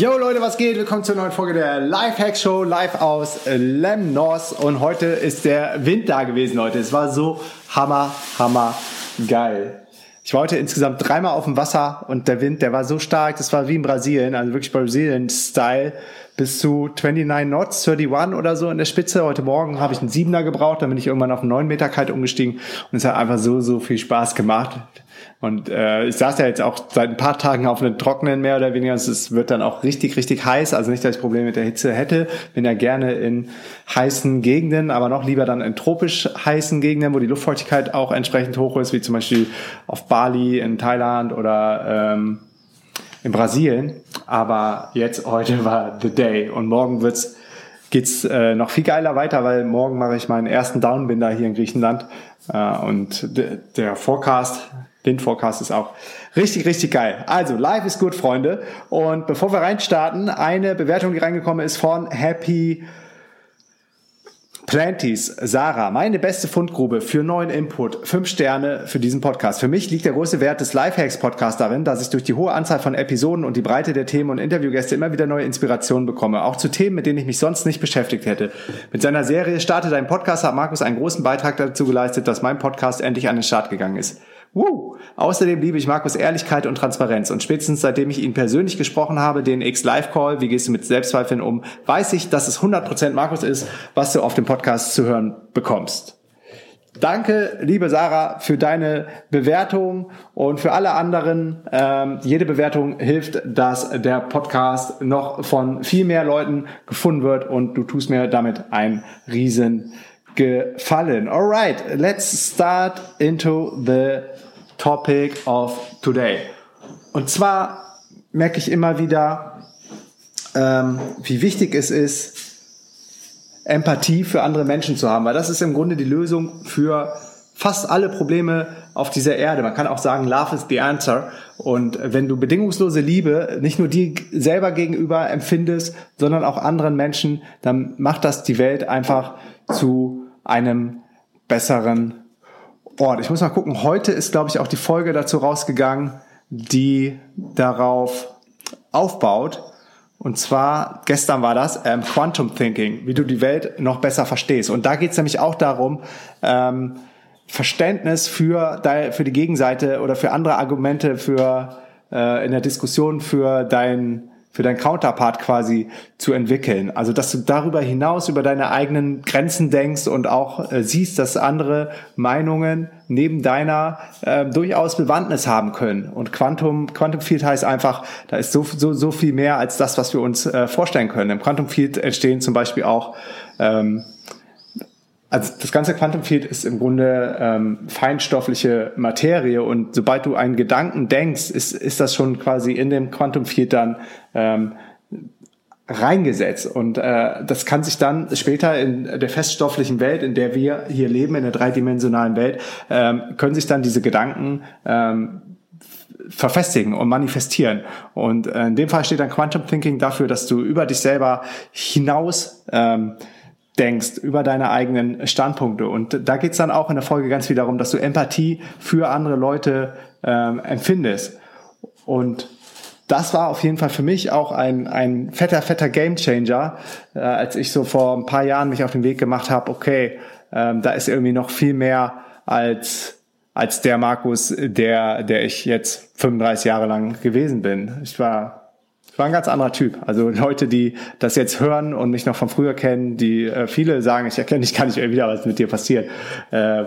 Yo Leute, was geht? Willkommen zur neuen Folge der Lifehack Show live aus Lemnos und heute ist der Wind da gewesen, Leute. Es war so hammer, hammer geil. Ich war heute insgesamt dreimal auf dem Wasser und der Wind, der war so stark, das war wie in Brasilien, also wirklich Brasilien-Style, bis zu 29 Knots, 31 oder so in der Spitze. Heute Morgen habe ich einen Siebener gebraucht, dann bin ich irgendwann auf einen 9 Meter Kite umgestiegen und es hat einfach so, so viel Spaß gemacht. Und äh, ich saß ja jetzt auch seit ein paar Tagen auf einem trockenen mehr oder weniger. Es wird dann auch richtig, richtig heiß. Also nicht, dass ich Probleme mit der Hitze hätte. Bin ja gerne in heißen Gegenden, aber noch lieber dann in tropisch heißen Gegenden, wo die Luftfeuchtigkeit auch entsprechend hoch ist, wie zum Beispiel auf Bali, in Thailand oder ähm, in Brasilien. Aber jetzt, heute war the day. Und morgen wird's geht's äh, noch viel geiler weiter, weil morgen mache ich meinen ersten Downbinder hier in Griechenland. Äh, und der Forecast Windforecast ist auch richtig, richtig geil. Also, live ist gut, Freunde. Und bevor wir reinstarten, eine Bewertung, die reingekommen ist von Happy Planties, Sarah, meine beste Fundgrube für neuen Input. Fünf Sterne für diesen Podcast. Für mich liegt der große Wert des Lifehacks Podcasts darin, dass ich durch die hohe Anzahl von Episoden und die Breite der Themen und Interviewgäste immer wieder neue Inspirationen bekomme. Auch zu Themen, mit denen ich mich sonst nicht beschäftigt hätte. Mit seiner Serie Starte dein Podcast hat Markus einen großen Beitrag dazu geleistet, dass mein Podcast endlich an den Start gegangen ist. Woo. Außerdem liebe ich Markus Ehrlichkeit und Transparenz und spätestens seitdem ich ihn persönlich gesprochen habe, den X-Live-Call, wie gehst du mit Selbstzweifeln um, weiß ich, dass es 100% Markus ist, was du auf dem Podcast zu hören bekommst. Danke, liebe Sarah, für deine Bewertung und für alle anderen. Ähm, jede Bewertung hilft, dass der Podcast noch von viel mehr Leuten gefunden wird und du tust mir damit ein riesen gefallen. Alright, let's start into the topic of today. Und zwar merke ich immer wieder, ähm, wie wichtig es ist, Empathie für andere Menschen zu haben, weil das ist im Grunde die Lösung für fast alle Probleme auf dieser Erde. Man kann auch sagen, Love is the answer. Und wenn du bedingungslose Liebe nicht nur dir selber gegenüber empfindest, sondern auch anderen Menschen, dann macht das die Welt einfach zu einem besseren Ort. Ich muss mal gucken, heute ist, glaube ich, auch die Folge dazu rausgegangen, die darauf aufbaut. Und zwar, gestern war das, ähm, Quantum Thinking, wie du die Welt noch besser verstehst. Und da geht es nämlich auch darum, ähm, Verständnis für, für die Gegenseite oder für andere Argumente für äh, in der Diskussion für dein für dein Counterpart quasi zu entwickeln. Also, dass du darüber hinaus über deine eigenen Grenzen denkst und auch äh, siehst, dass andere Meinungen neben deiner äh, durchaus Bewandtnis haben können. Und Quantum, Quantum Field heißt einfach, da ist so, so, so viel mehr als das, was wir uns äh, vorstellen können. Im Quantum Field entstehen zum Beispiel auch ähm, also das ganze Quantum Field ist im Grunde ähm, feinstoffliche Materie und sobald du einen Gedanken denkst, ist, ist das schon quasi in dem Quantum Field dann ähm, reingesetzt und äh, das kann sich dann später in der feststofflichen Welt, in der wir hier leben, in der dreidimensionalen Welt, ähm, können sich dann diese Gedanken ähm, verfestigen und manifestieren. Und äh, in dem Fall steht dann Quantum Thinking dafür, dass du über dich selber hinaus ähm, denkst, über deine eigenen Standpunkte. Und da geht's dann auch in der Folge ganz viel darum, dass du Empathie für andere Leute ähm, empfindest. Und das war auf jeden Fall für mich auch ein, ein fetter, fetter Gamechanger, äh, als ich so vor ein paar Jahren mich auf den Weg gemacht habe, okay, ähm, da ist irgendwie noch viel mehr als als der Markus, der, der ich jetzt 35 Jahre lang gewesen bin. Ich war war ein ganz anderer Typ. Also Leute, die das jetzt hören und mich noch von früher kennen, die äh, viele sagen, ich erkenne dich gar nicht mehr wieder, was mit dir passiert. Äh,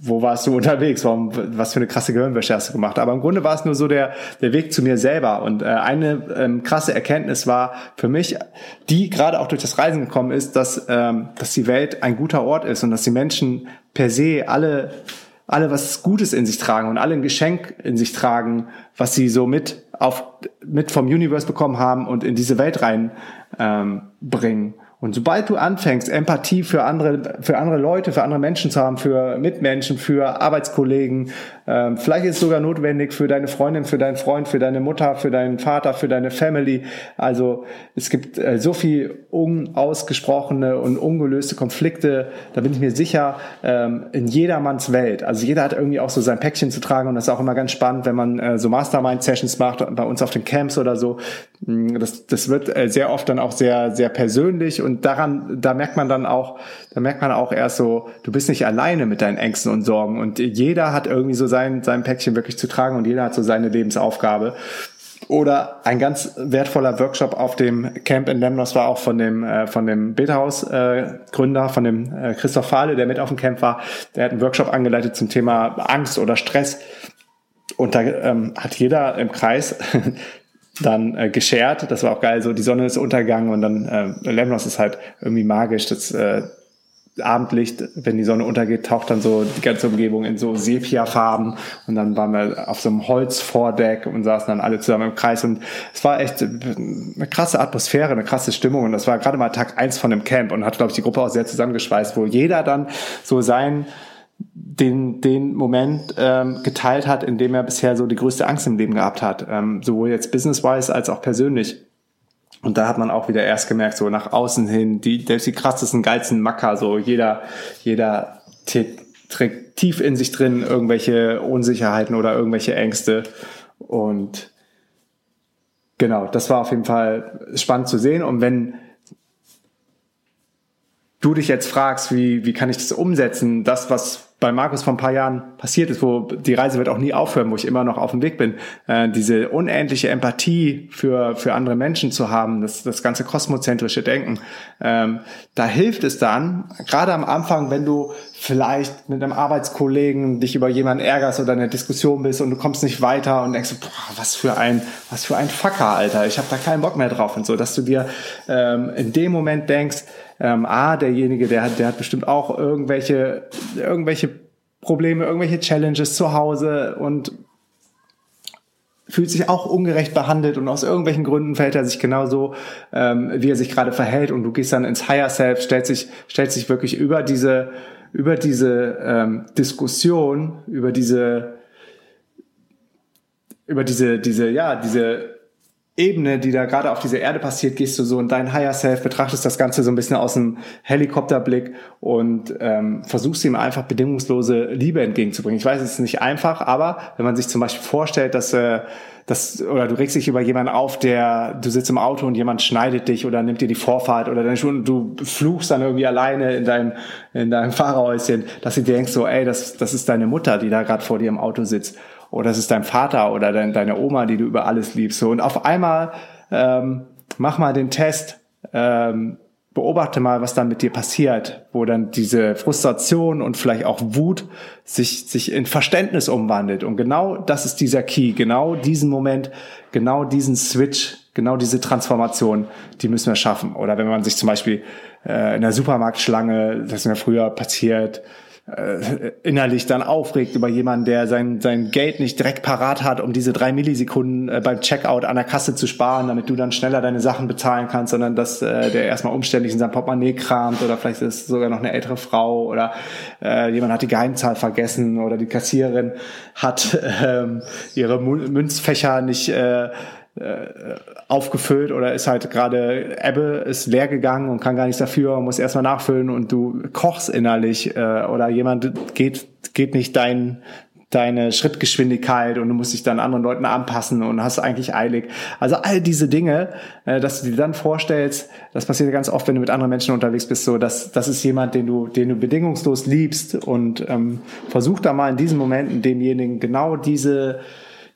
wo warst du unterwegs? Warum, was für eine krasse Gehirnwäsche hast du gemacht? Aber im Grunde war es nur so der, der Weg zu mir selber. Und äh, eine ähm, krasse Erkenntnis war für mich, die gerade auch durch das Reisen gekommen ist, dass, ähm, dass die Welt ein guter Ort ist und dass die Menschen per se alle alle was Gutes in sich tragen und alle ein Geschenk in sich tragen, was sie so mit auf mit vom Universe bekommen haben und in diese Welt rein ähm, bringen. Und sobald du anfängst, Empathie für andere, für andere Leute, für andere Menschen zu haben, für Mitmenschen, für Arbeitskollegen, ähm, vielleicht ist es sogar notwendig für deine Freundin, für deinen Freund, für deine Mutter, für deinen Vater, für deine Family. Also es gibt äh, so viel unausgesprochene und ungelöste Konflikte, da bin ich mir sicher, ähm, in jedermanns Welt. Also jeder hat irgendwie auch so sein Päckchen zu tragen und das ist auch immer ganz spannend, wenn man äh, so Mastermind-Sessions macht, bei uns auf den Camps oder so. Mm, das, das wird äh, sehr oft dann auch sehr, sehr persönlich und daran, da merkt man dann auch, da merkt man auch erst so, du bist nicht alleine mit deinen Ängsten und Sorgen und jeder hat irgendwie so sein, sein Päckchen wirklich zu tragen und jeder hat so seine Lebensaufgabe. Oder ein ganz wertvoller Workshop auf dem Camp in Lemnos war auch von dem äh, von dem Betahaus äh, von dem äh, Christoph Fahle, der mit auf dem Camp war. Der hat einen Workshop angeleitet zum Thema Angst oder Stress. Und da ähm, hat jeder im Kreis dann äh, geschert. Das war auch geil. So die Sonne ist untergegangen und dann äh, Lemnos ist halt irgendwie magisch. Das äh, Abendlicht, wenn die Sonne untergeht, taucht dann so die ganze Umgebung in so Sepia-Farben und dann waren wir auf so einem Holzvordeck und saßen dann alle zusammen im Kreis und es war echt eine krasse Atmosphäre, eine krasse Stimmung und das war gerade mal Tag eins von dem Camp und hat, glaube ich, die Gruppe auch sehr zusammengeschweißt, wo jeder dann so sein den, den Moment ähm, geteilt hat, in dem er bisher so die größte Angst im Leben gehabt hat, ähm, sowohl jetzt business-wise als auch persönlich. Und da hat man auch wieder erst gemerkt, so nach außen hin, die, selbst die krassesten, geilsten Macker, so jeder, jeder trägt tief in sich drin irgendwelche Unsicherheiten oder irgendwelche Ängste. Und genau, das war auf jeden Fall spannend zu sehen. Und wenn du dich jetzt fragst, wie, wie kann ich das umsetzen, das, was bei Markus vor ein paar Jahren passiert ist, wo die Reise wird auch nie aufhören, wo ich immer noch auf dem Weg bin, äh, diese unendliche Empathie für, für andere Menschen zu haben, das, das ganze kosmozentrische Denken, ähm, da hilft es dann, gerade am Anfang, wenn du vielleicht mit einem Arbeitskollegen dich über jemanden ärgerst oder in einer Diskussion bist und du kommst nicht weiter und denkst, boah, was für ein, was für ein Fucker, Alter, ich habe da keinen Bock mehr drauf und so, dass du dir ähm, in dem Moment denkst, ähm, ah, derjenige, der hat, der hat bestimmt auch irgendwelche, irgendwelche Probleme, irgendwelche Challenges zu Hause und fühlt sich auch ungerecht behandelt und aus irgendwelchen Gründen verhält er sich genauso, ähm, wie er sich gerade verhält und du gehst dann ins Higher Self, stellst sich, stellst sich wirklich über diese, über diese ähm, Diskussion, über diese, über diese, diese, ja, diese Ebene, die da gerade auf dieser Erde passiert, gehst du so in dein Higher Self, betrachtest das Ganze so ein bisschen aus dem Helikopterblick und ähm, versuchst ihm einfach bedingungslose Liebe entgegenzubringen. Ich weiß, es ist nicht einfach, aber wenn man sich zum Beispiel vorstellt, dass äh, das, oder du regst dich über jemanden auf, der, du sitzt im Auto und jemand schneidet dich oder nimmt dir die Vorfahrt oder dann schon, du fluchst dann irgendwie alleine in deinem, in deinem Fahrerhäuschen, dass du denkst so, ey, das, das ist deine Mutter, die da gerade vor dir im Auto sitzt oder es ist dein Vater oder dein, deine Oma, die du über alles liebst. So, und auf einmal ähm, mach mal den Test, ähm, beobachte mal, was dann mit dir passiert, wo dann diese Frustration und vielleicht auch Wut sich, sich in Verständnis umwandelt. Und genau das ist dieser Key, genau diesen Moment, genau diesen Switch, genau diese Transformation, die müssen wir schaffen. Oder wenn man sich zum Beispiel äh, in der Supermarktschlange, das ist mir früher passiert, äh, innerlich dann aufregt über jemanden, der sein, sein Geld nicht direkt parat hat, um diese drei Millisekunden äh, beim Checkout an der Kasse zu sparen, damit du dann schneller deine Sachen bezahlen kannst, sondern dass äh, der erstmal umständlich in sein Portemonnaie kramt oder vielleicht ist es sogar noch eine ältere Frau oder äh, jemand hat die Geheimzahl vergessen oder die Kassiererin hat ähm, ihre Münzfächer nicht äh, äh, aufgefüllt oder ist halt gerade Ebbe ist leer gegangen und kann gar nichts dafür und muss erstmal nachfüllen und du kochst innerlich äh, oder jemand geht geht nicht dein deine Schrittgeschwindigkeit und du musst dich dann anderen Leuten anpassen und hast eigentlich eilig. Also all diese Dinge, äh, dass du dir dann vorstellst, das passiert ganz oft, wenn du mit anderen Menschen unterwegs bist, so dass das ist jemand, den du, den du bedingungslos liebst und ähm, versuch da mal in diesen Momenten demjenigen genau diese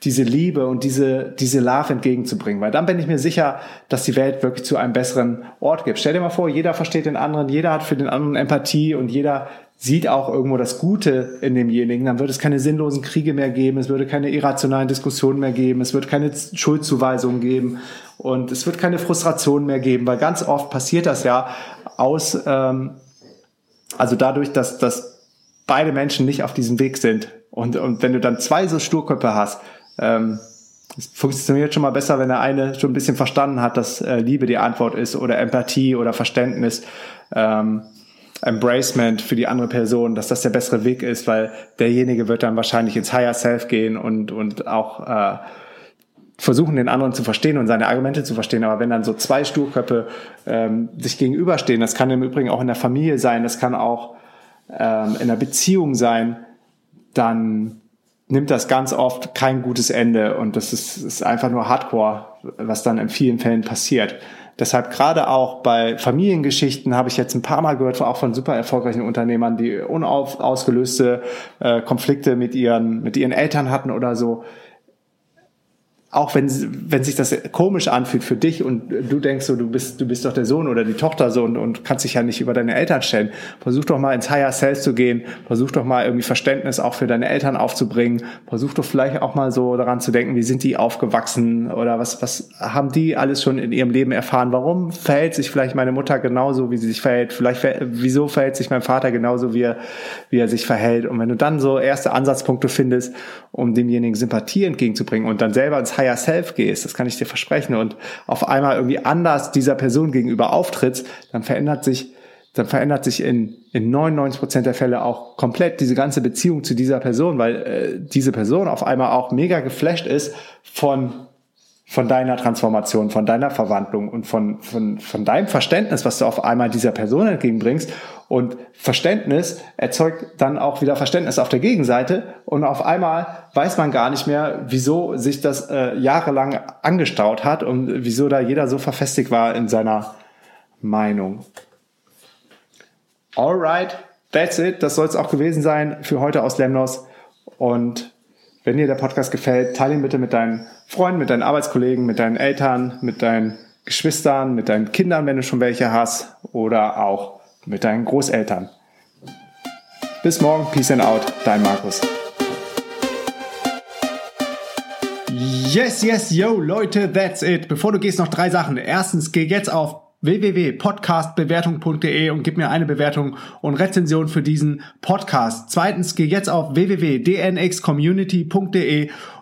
diese Liebe und diese, diese Love entgegenzubringen. Weil dann bin ich mir sicher, dass die Welt wirklich zu einem besseren Ort gibt. Stell dir mal vor, jeder versteht den anderen, jeder hat für den anderen Empathie und jeder sieht auch irgendwo das Gute in demjenigen, dann würde es keine sinnlosen Kriege mehr geben, es würde keine irrationalen Diskussionen mehr geben, es wird keine Schuldzuweisungen geben und es wird keine Frustration mehr geben, weil ganz oft passiert das ja aus, ähm, also dadurch, dass, dass beide Menschen nicht auf diesem Weg sind und, und wenn du dann zwei so Sturköpfe hast, ähm, es funktioniert schon mal besser, wenn der eine schon ein bisschen verstanden hat, dass äh, Liebe die Antwort ist oder Empathie oder Verständnis. Ähm, Embracement für die andere Person, dass das der bessere Weg ist, weil derjenige wird dann wahrscheinlich ins Higher Self gehen und, und auch äh, versuchen, den anderen zu verstehen und seine Argumente zu verstehen. Aber wenn dann so zwei Sturköpfe ähm, sich gegenüberstehen, das kann im Übrigen auch in der Familie sein, das kann auch ähm, in einer Beziehung sein, dann nimmt das ganz oft kein gutes Ende und das ist, ist einfach nur Hardcore, was dann in vielen Fällen passiert. Deshalb gerade auch bei Familiengeschichten habe ich jetzt ein paar Mal gehört, auch von super erfolgreichen Unternehmern, die unausgelöste äh, Konflikte mit ihren, mit ihren Eltern hatten oder so auch wenn, wenn sich das komisch anfühlt für dich und du denkst so, du bist, du bist doch der Sohn oder die Tochter so und, und kannst dich ja nicht über deine Eltern stellen. Versuch doch mal ins Higher Self zu gehen. Versuch doch mal irgendwie Verständnis auch für deine Eltern aufzubringen. Versuch doch vielleicht auch mal so daran zu denken, wie sind die aufgewachsen oder was, was haben die alles schon in ihrem Leben erfahren? Warum verhält sich vielleicht meine Mutter genauso, wie sie sich verhält? Vielleicht, wieso verhält sich mein Vater genauso, wie er, wie er sich verhält? Und wenn du dann so erste Ansatzpunkte findest, um demjenigen Sympathie entgegenzubringen und dann selber ins Higher Higher Self gehst, das kann ich dir versprechen, und auf einmal irgendwie anders dieser Person gegenüber auftrittst, dann verändert sich dann verändert sich in, in 99 Prozent der Fälle auch komplett diese ganze Beziehung zu dieser Person, weil äh, diese Person auf einmal auch mega geflasht ist von von deiner Transformation, von deiner Verwandlung und von, von, von deinem Verständnis, was du auf einmal dieser Person entgegenbringst. Und Verständnis erzeugt dann auch wieder Verständnis auf der Gegenseite. Und auf einmal weiß man gar nicht mehr, wieso sich das äh, jahrelang angestaut hat und wieso da jeder so verfestigt war in seiner Meinung. Alright, that's it. Das soll es auch gewesen sein für heute aus Lemnos. Und wenn dir der Podcast gefällt, teile ihn bitte mit deinen Freunden, mit deinen Arbeitskollegen, mit deinen Eltern, mit deinen Geschwistern, mit deinen Kindern, wenn du schon welche hast, oder auch mit deinen Großeltern. Bis morgen, Peace and Out, dein Markus. Yes, yes, yo, Leute, that's it. Bevor du gehst, noch drei Sachen. Erstens, geh jetzt auf www.podcastbewertung.de und gib mir eine Bewertung und Rezension für diesen Podcast. Zweitens, geh jetzt auf www.dnxcommunity.de